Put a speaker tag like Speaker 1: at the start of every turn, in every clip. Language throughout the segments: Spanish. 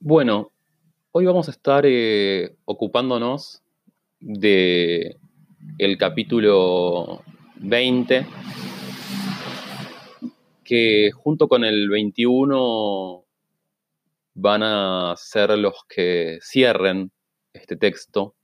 Speaker 1: Bueno, hoy vamos a estar eh, ocupándonos de el capítulo 20, que junto con el 21 van a ser los que cierren este texto,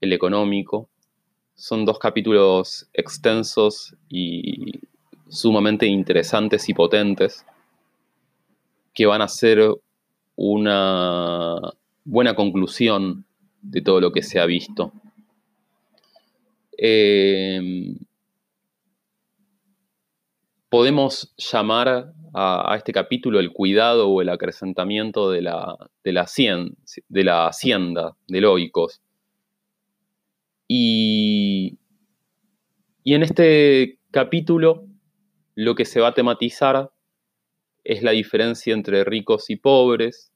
Speaker 1: el económico. Son dos capítulos extensos y sumamente interesantes y potentes que van a ser una buena conclusión de todo lo que se ha visto. Eh, podemos llamar a, este capítulo el cuidado o el acrecentamiento de la, de la, de hacienda de Loicos. Y, y en este capítulo lo que se va a tematizar es la diferencia entre ricos y pobres,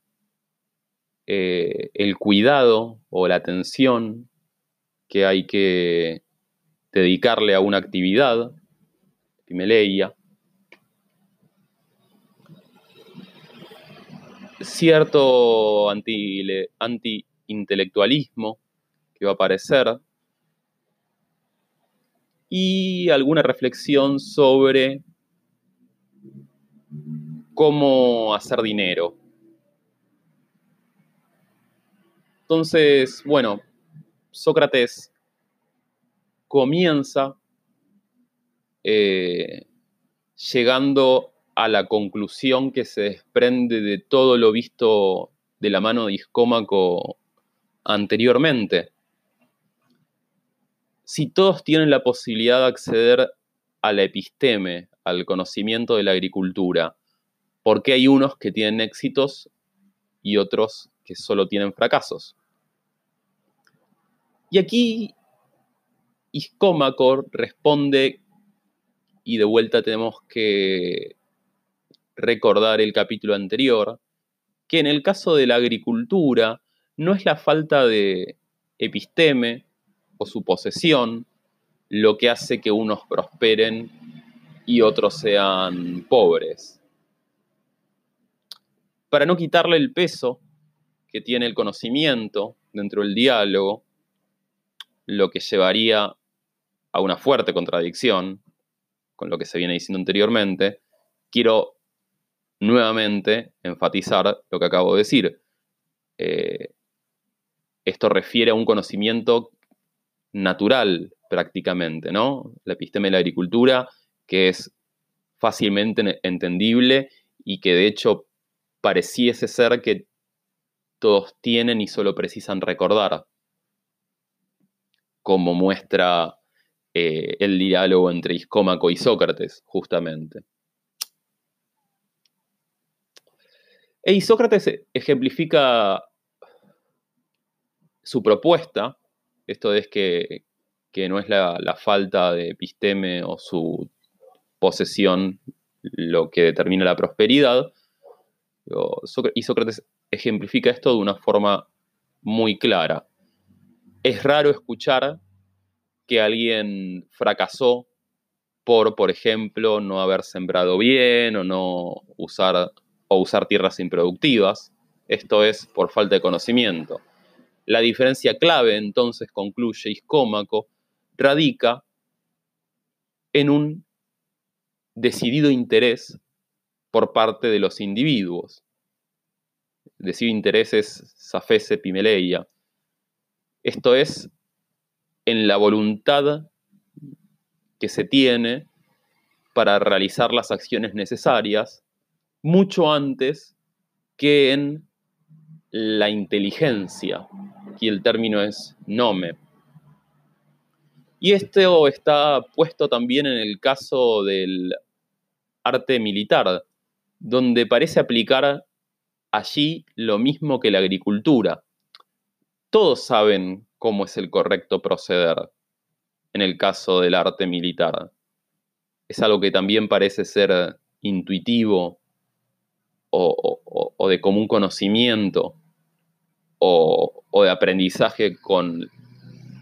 Speaker 1: eh, el cuidado o la atención que hay que dedicarle a una actividad, Pimeleia, cierto anti-intelectualismo que va a aparecer y alguna reflexión sobre cómo hacer dinero. Entonces, bueno, Sócrates comienza eh, llegando a la conclusión que se desprende de todo lo visto de la mano de Iscómaco anteriormente. Si todos tienen la posibilidad de acceder a la episteme, al conocimiento de la agricultura, ¿por qué hay unos que tienen éxitos y otros que solo tienen fracasos. Y aquí Iscómaco responde, y de vuelta tenemos que recordar el capítulo anterior, que en el caso de la agricultura no es la falta de episteme o su posesión lo que hace que unos prosperen y otros sean pobres. Para no quitarle el peso que tiene el conocimiento dentro del diálogo, lo que llevaría a una fuerte contradicción con lo que se viene diciendo anteriormente, quiero nuevamente enfatizar lo que acabo de decir. Eh, esto refiere a un conocimiento natural prácticamente, ¿no? La episteme de la agricultura, que es fácilmente entendible y que de hecho pareciese ser que todos tienen y solo precisan recordar, como muestra eh, el diálogo entre Iscómaco y Sócrates, justamente. E Sócrates ejemplifica su propuesta, esto es que, no es la, la, falta de episteme o su posesión lo que determina la prosperidad, y Sócrates ejemplifica esto de una forma muy clara. Es raro escuchar que alguien fracasó por, por ejemplo, no haber sembrado bien o no usar o usar tierras improductivas. Esto es por falta de conocimiento. La diferencia clave, entonces, concluye Iscómaco, radica en un decidido interés por parte de los individuos decir intereses safese pimeleia. Esto es en la voluntad que se tiene para realizar las acciones necesarias mucho antes que en la inteligencia. Aquí el término es nome. Y esto está puesto también en el caso del arte militar, donde parece aplicar allí lo mismo que la agricultura. Todos saben cómo es el correcto proceder en el caso del arte militar. Es algo que también parece ser intuitivo o, de común conocimiento o, de aprendizaje con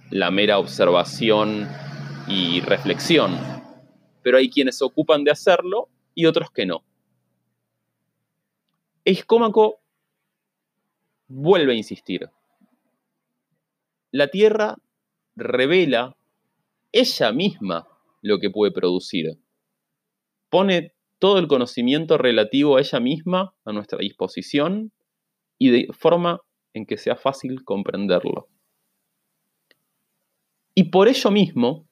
Speaker 1: la mera observación y reflexión. Pero hay quienes se ocupan de hacerlo y otros que no. Escómaco vuelve a insistir. La Tierra revela ella misma lo que puede producir. Pone todo el conocimiento relativo a ella misma a nuestra disposición y de forma en que sea fácil comprenderlo. Y por ello mismo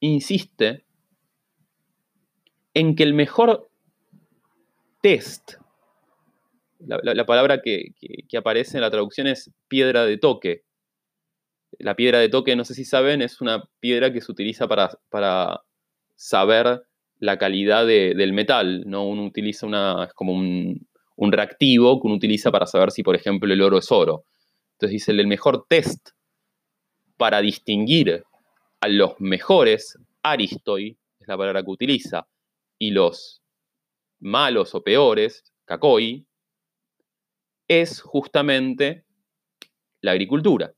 Speaker 1: insiste en que el mejor test, la, palabra que, aparece en la traducción es piedra de toque. La piedra de toque, no sé si saben, es una piedra que se utiliza para, saber la calidad del metal. ¿no? Uno utiliza una, como un, un reactivo que uno utiliza para saber si, por ejemplo, el oro es oro. Entonces dice, el mejor test para distinguir a los mejores, aristoi es la palabra que utiliza, y los malos o peores, kakoi, es justamente la agricultura.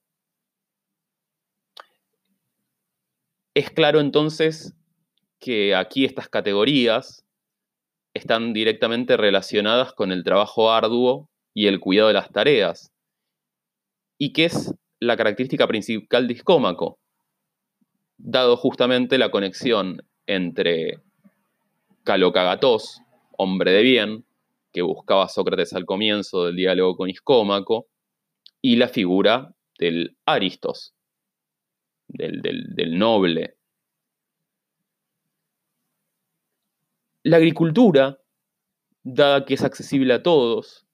Speaker 1: Es claro entonces que aquí estas categorías están directamente relacionadas con el trabajo arduo y el cuidado de las tareas, y que es la característica principal de Iscómaco, dado justamente la conexión entre Calocagatos, hombre de bien, que buscaba Sócrates al comienzo del diálogo con Iscómaco, y la figura del Aristos, del, del noble. La agricultura, dada que es accesible a todos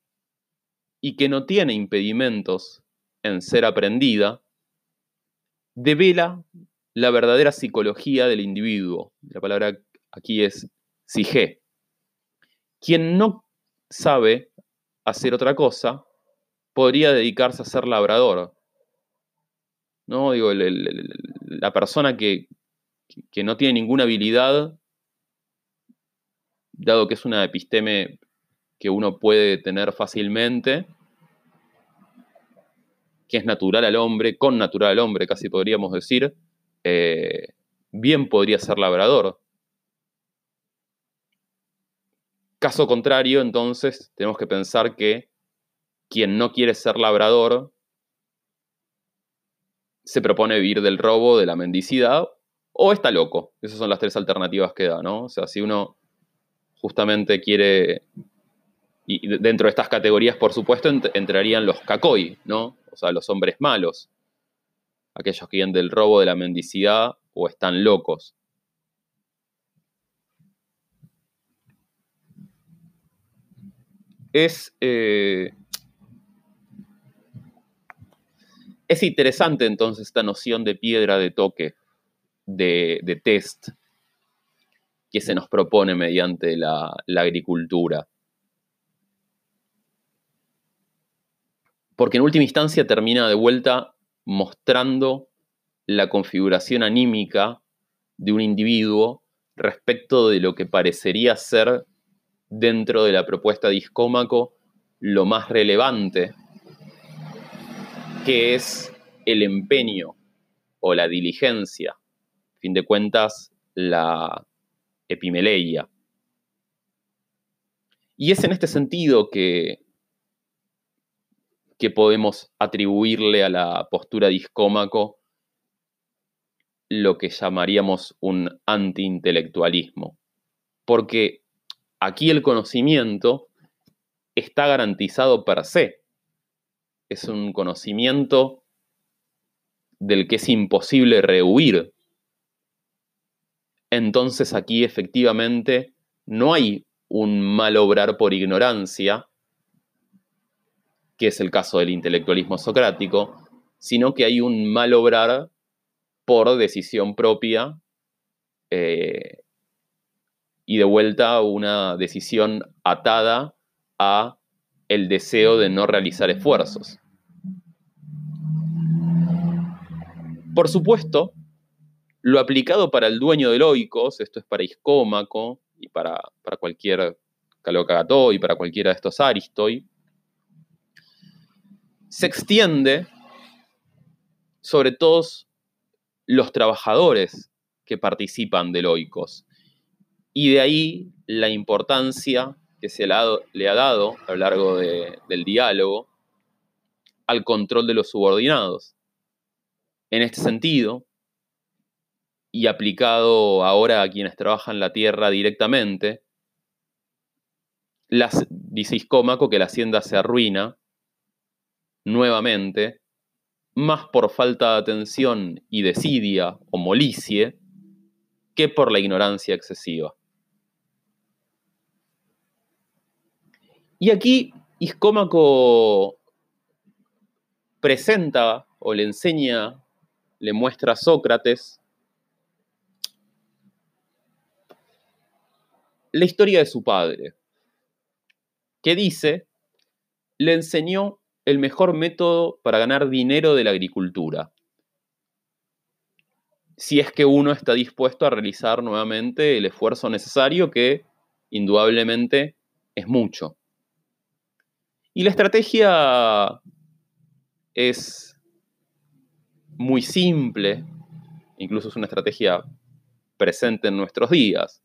Speaker 1: y que no tiene impedimentos en ser aprendida, devela la verdadera psicología del individuo. La palabra aquí es sige. Quien no sabe hacer otra cosa, podría dedicarse a ser labrador. ¿No? Digo, la persona que, que no tiene ninguna habilidad, dado que es una episteme que uno puede tener fácilmente, que es natural al hombre, con natural al hombre, casi podríamos decir, eh, bien podría ser labrador. Caso contrario, entonces, tenemos que pensar que quien no quiere ser labrador se propone vivir del robo, de la mendicidad, o está loco. Esas son las tres alternativas que da, ¿no? O sea, si uno justamente quiere, y dentro de estas categorías, por supuesto, entrarían los kakoi, ¿no? O sea, los hombres malos aquellos que vienen del robo, de la mendicidad o están locos. Es, eh, es interesante entonces esta noción de piedra de toque, de, test, que se nos propone mediante la, agricultura. Porque en última instancia termina de vuelta mostrando la configuración anímica de un individuo respecto de lo que parecería ser dentro de la propuesta de Iscómaco lo más relevante, que es el empeño o la diligencia, a fin de cuentas, la epimeleia. Y es en este sentido que que podemos atribuirle a la postura de Iscómaco lo que llamaríamos un antiintelectualismo. Porque aquí el conocimiento está garantizado per se. Es un conocimiento del que es imposible rehuir. Entonces aquí efectivamente no hay un mal obrar por ignorancia, que es el caso del intelectualismo socrático, sino que hay un mal obrar por decisión propia eh, y de vuelta una decisión atada a el deseo de no realizar esfuerzos. Por supuesto, lo aplicado para el dueño del oikos, esto es para Iscómaco y para, para cualquier Calocagató y para cualquiera de estos Aristoi, se extiende sobre todos los trabajadores que participan del OICOS. Y de ahí la importancia que se le ha dado a lo largo del diálogo al control de los subordinados. En este sentido, y aplicado ahora a quienes trabajan la tierra directamente, dice Iscómaco que la hacienda se arruina nuevamente, más por falta de atención y desidia o molicie, que por la ignorancia excesiva. Y aquí Iscómaco presenta o le enseña, le muestra a Sócrates la historia de su padre, que dice, le enseñó el mejor método para ganar dinero de la agricultura, si es que uno está dispuesto a realizar nuevamente el esfuerzo necesario, que indudablemente es mucho. Y la estrategia es muy simple, incluso es una estrategia presente en nuestros días,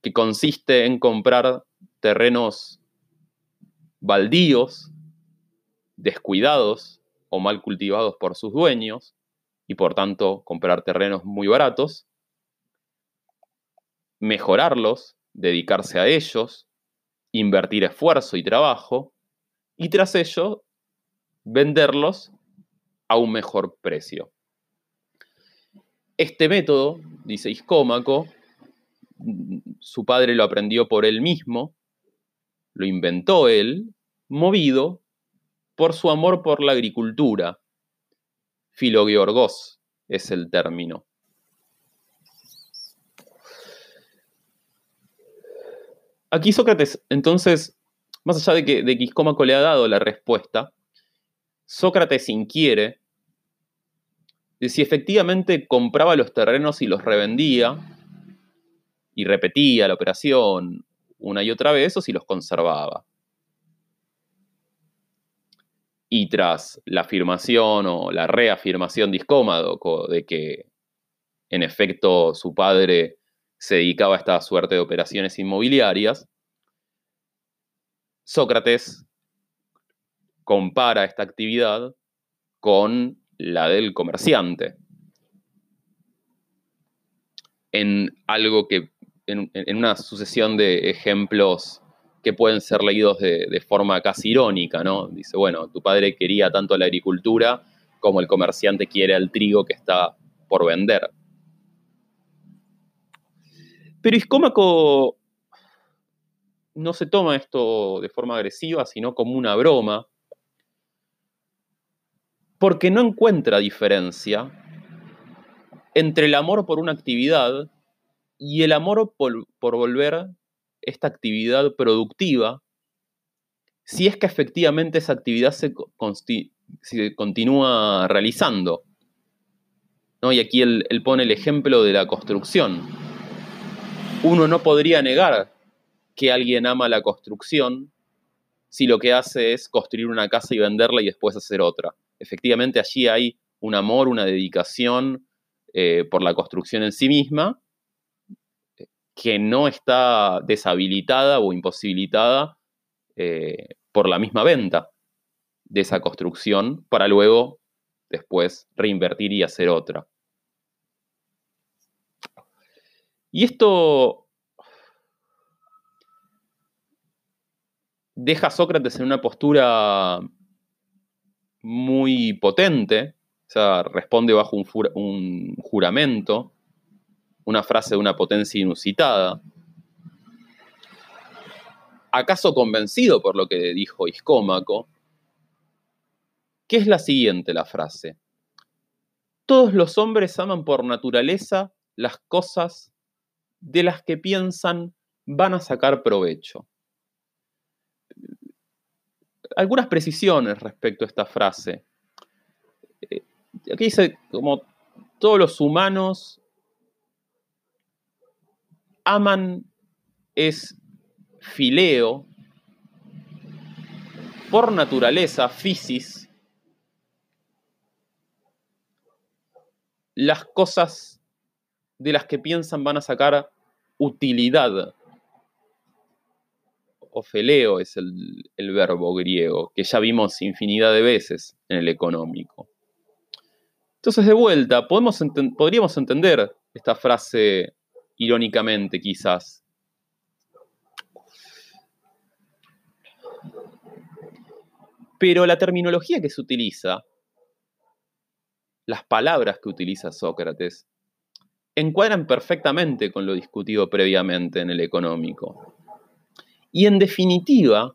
Speaker 1: que consiste en comprar terrenos baldíos, descuidados o mal cultivados por sus dueños, y por tanto comprar terrenos muy baratos, mejorarlos, dedicarse a ellos, invertir esfuerzo y trabajo, y tras ello venderlos a un mejor precio. Este método, dice Iscómaco, su padre lo aprendió por él mismo, lo inventó él, movido por su amor por la agricultura, Filogeorgos es el término. Aquí Sócrates, entonces, más allá de que, de Iscómaco le ha dado la respuesta, Sócrates inquiere si efectivamente compraba los terrenos y los revendía y repetía la operación una y otra vez o si los conservaba. Y tras la afirmación o la reafirmación de Iscómaco de que en efecto su padre se dedicaba a esta suerte de operaciones inmobiliarias, Sócrates compara esta actividad con la del comerciante. En algo que, en, una sucesión de ejemplos que pueden ser leídos de, forma casi irónica, ¿no? Dice, bueno, tu padre quería tanto la agricultura como el comerciante quiere el trigo que está por vender. Pero Iscómaco no se toma esto de forma agresiva, sino como una broma, porque no encuentra diferencia entre el amor por una actividad y el amor por, volver esta actividad productiva si es que efectivamente esa actividad se, continúa realizando. Y aquí él, pone el ejemplo de la construcción. Uno no podría negar que alguien ama la construcción si lo que hace es construir una casa y venderla y después hacer otra. Efectivamente allí hay un amor, una dedicación eh, por la construcción en sí misma, que no está deshabilitada o imposibilitada eh, por la misma venta de esa construcción para luego después reinvertir y hacer otra. Y esto deja a Sócrates en una postura muy potente, o sea, responde bajo un juramento una frase de una potencia inusitada. ¿Acaso convencido por lo que dijo Iscómaco? ¿Qué es la siguiente la frase? Todos los hombres aman por naturaleza las cosas de las que piensan van a sacar provecho. Algunas precisiones respecto a esta frase. Eh, aquí dice, como todos los humanos aman es fileo, por naturaleza, fisis, las cosas de las que piensan van a sacar utilidad o feleo es el, verbo griego, que ya vimos infinidad de veces en el económico. Entonces, de vuelta, podríamos entender esta frase irónicamente, quizás. Pero la terminología que se utiliza, las palabras que utiliza Sócrates, encuadran perfectamente con lo discutido previamente en el económico. Y en definitiva,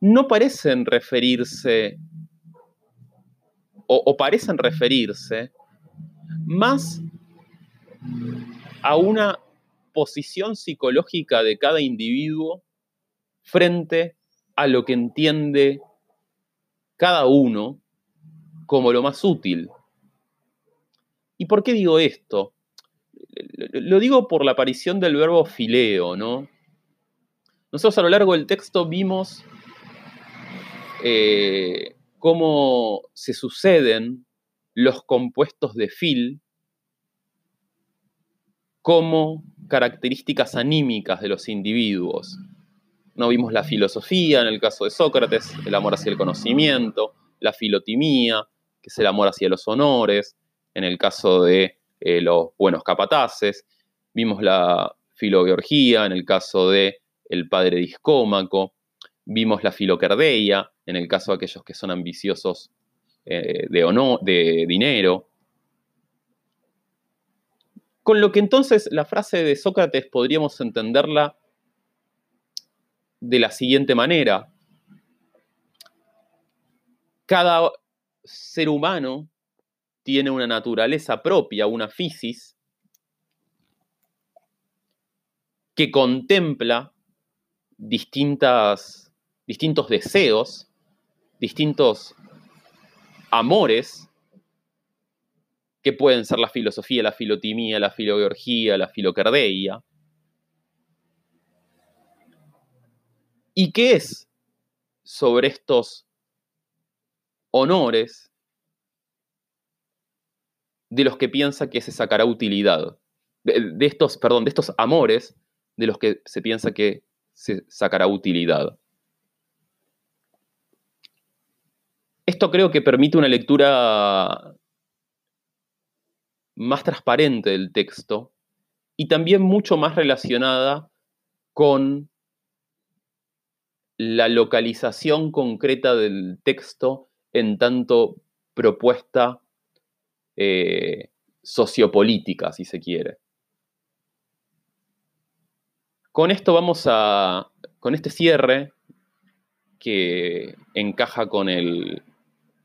Speaker 1: no parecen referirse, o, parecen referirse, más a una posición psicológica de cada individuo frente a lo que entiende cada uno como lo más útil ¿Y por qué digo esto? Lo digo por la aparición del verbo fileo, ¿no? Nosotros a lo largo del texto vimos eh, cómo se suceden los compuestos de fil como características anímicas de los individuos. No vimos la filosofía en el caso de Sócrates, el amor hacia el conocimiento, la filotimía, que es el amor hacia los honores, en el caso de eh, los buenos capataces, vimos la filogeorgía en el caso de el padre discómaco, vimos la filocardeia en el caso de aquellos que son ambiciosos eh, de, de dinero. Con lo que entonces la frase de Sócrates podríamos entenderla de la siguiente manera. Cada ser humano tiene una naturaleza propia, una fisis, que contempla distintas, distintos deseos, distintos amores, que pueden ser la filosofía, la filotimía, la filogeorgía, la filocardeia. ¿Y qué es sobre estos honores de los que piensa que se sacará utilidad. De, estos, perdón, de estos amores de los que se piensa que se sacará utilidad. Esto creo que permite una lectura más transparente del texto y también mucho más relacionada con la localización concreta del texto en tanto propuesta eh, sociopolítica, si se quiere. Con esto vamos a, con este cierre que encaja con el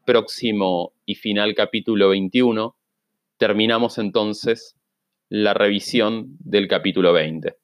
Speaker 1: próximo y final capítulo 21, terminamos entonces la revisión del capítulo 20.